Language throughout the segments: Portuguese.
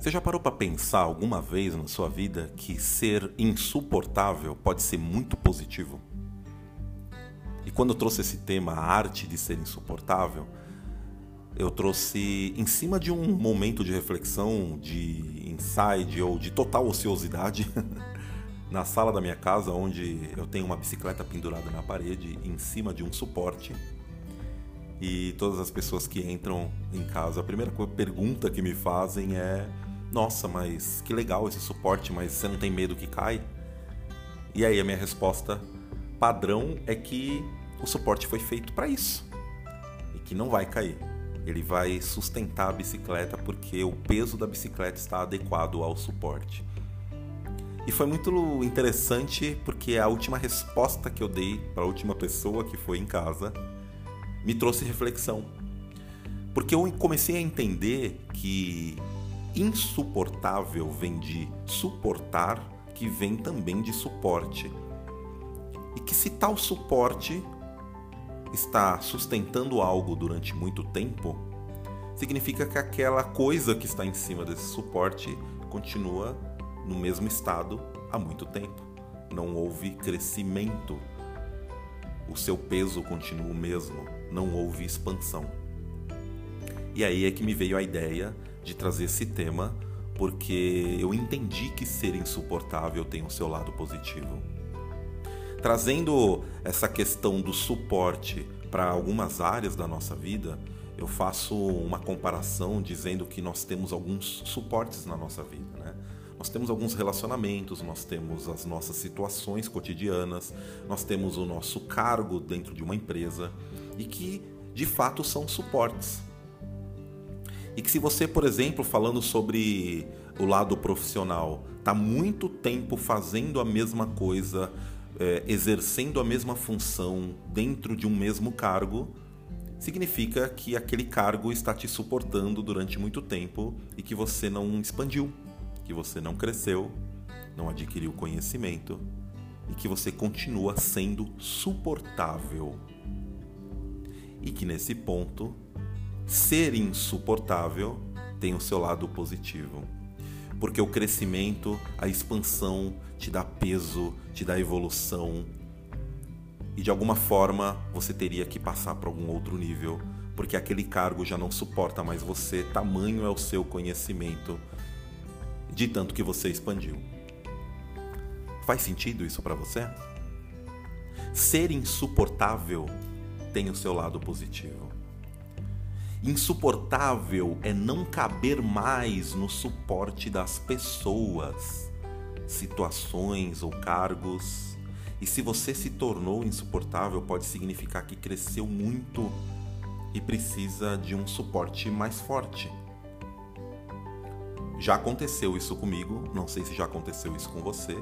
Você já parou para pensar alguma vez na sua vida que ser insuportável pode ser muito positivo? E quando eu trouxe esse tema, a arte de ser insuportável, eu trouxe em cima de um momento de reflexão, de inside ou de total ociosidade, na sala da minha casa, onde eu tenho uma bicicleta pendurada na parede, em cima de um suporte. E todas as pessoas que entram em casa, a primeira pergunta que me fazem é nossa, mas que legal esse suporte, mas você não tem medo que cai? E aí a minha resposta padrão é que o suporte foi feito para isso e que não vai cair. Ele vai sustentar a bicicleta porque o peso da bicicleta está adequado ao suporte. E foi muito interessante porque a última resposta que eu dei para a última pessoa que foi em casa me trouxe reflexão. Porque eu comecei a entender que insuportável vem de suportar, que vem também de suporte. E que se tal suporte está sustentando algo durante muito tempo, significa que aquela coisa que está em cima desse suporte continua no mesmo estado há muito tempo. Não houve crescimento. O seu peso continua o mesmo, não houve expansão. E aí é que me veio a ideia de trazer esse tema, porque eu entendi que ser insuportável tem o seu lado positivo. Trazendo essa questão do suporte para algumas áreas da nossa vida, eu faço uma comparação dizendo que nós temos alguns suportes na nossa vida, né? Nós temos alguns relacionamentos, nós temos as nossas situações cotidianas, nós temos o nosso cargo dentro de uma empresa e que de fato são suportes. E que se você, por exemplo, falando sobre o lado profissional, está muito tempo fazendo a mesma coisa, é, exercendo a mesma função dentro de um mesmo cargo, significa que aquele cargo está te suportando durante muito tempo e que você não expandiu, que você não cresceu, não adquiriu conhecimento e que você continua sendo suportável. E que nesse ponto ser insuportável tem o seu lado positivo. Porque o crescimento, a expansão te dá peso, te dá evolução. E de alguma forma você teria que passar para algum outro nível, porque aquele cargo já não suporta mais você, tamanho é o seu conhecimento, de tanto que você expandiu. Faz sentido isso para você? Ser insuportável tem o seu lado positivo. Insuportável é não caber mais no suporte das pessoas, situações ou cargos. E se você se tornou insuportável, pode significar que cresceu muito e precisa de um suporte mais forte. Já aconteceu isso comigo, não sei se já aconteceu isso com você,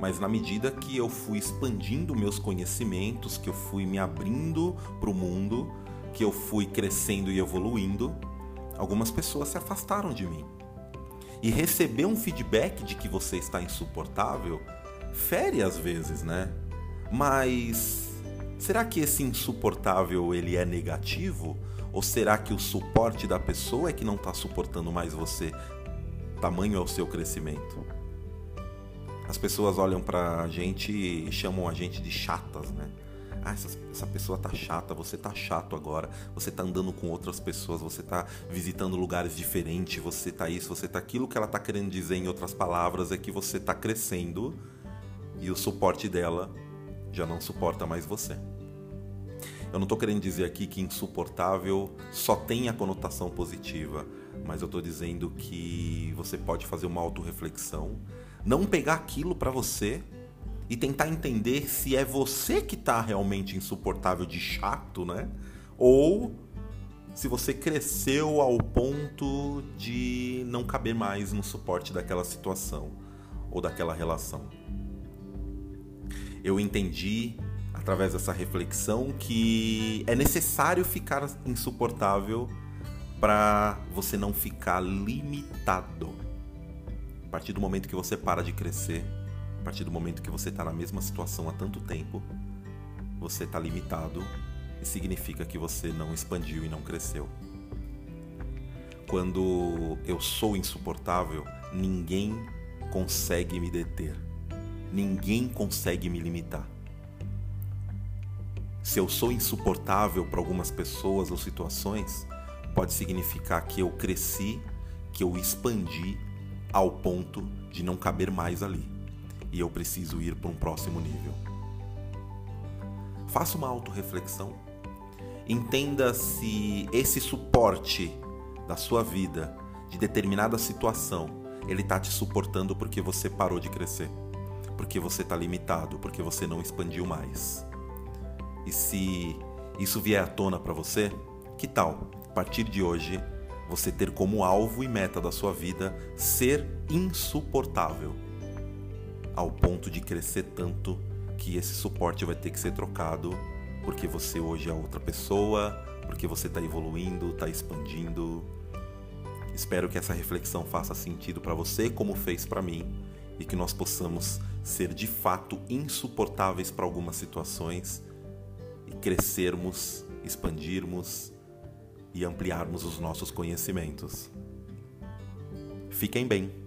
mas na medida que eu fui expandindo meus conhecimentos, que eu fui me abrindo para o mundo, que eu fui crescendo e evoluindo, algumas pessoas se afastaram de mim. E receber um feedback de que você está insuportável fere às vezes, né? Mas será que esse insuportável ele é negativo? Ou será que o suporte da pessoa é que não está suportando mais você? Tamanho é o seu crescimento. As pessoas olham para a gente e chamam a gente de chatas, né? Ah, essa, essa pessoa tá chata, você tá chato agora, você tá andando com outras pessoas, você tá visitando lugares diferentes, você tá isso, você tá aquilo que ela tá querendo dizer em outras palavras é que você tá crescendo e o suporte dela já não suporta mais você. Eu não estou querendo dizer aqui que insuportável só tem a conotação positiva, mas eu estou dizendo que você pode fazer uma autorreflexão, não pegar aquilo para você e tentar entender se é você que está realmente insuportável de chato, né? Ou se você cresceu ao ponto de não caber mais no suporte daquela situação ou daquela relação. Eu entendi através dessa reflexão que é necessário ficar insuportável para você não ficar limitado. A partir do momento que você para de crescer, partir do momento que você está na mesma situação há tanto tempo, você está limitado e significa que você não expandiu e não cresceu. Quando eu sou insuportável, ninguém consegue me deter. Ninguém consegue me limitar. Se eu sou insuportável para algumas pessoas ou situações, pode significar que eu cresci, que eu expandi ao ponto de não caber mais ali. E eu preciso ir para um próximo nível. Faça uma autorreflexão. Entenda se esse suporte da sua vida, de determinada situação, ele está te suportando porque você parou de crescer, porque você está limitado, porque você não expandiu mais. E se isso vier à tona para você, que tal, a partir de hoje, você ter como alvo e meta da sua vida ser insuportável, ao ponto de crescer tanto que esse suporte vai ter que ser trocado porque você hoje é outra pessoa, porque você está evoluindo, está expandindo. Espero que essa reflexão faça sentido para você, como fez para mim, e que nós possamos ser de fato insuportáveis para algumas situações e crescermos, expandirmos e ampliarmos os nossos conhecimentos. Fiquem bem!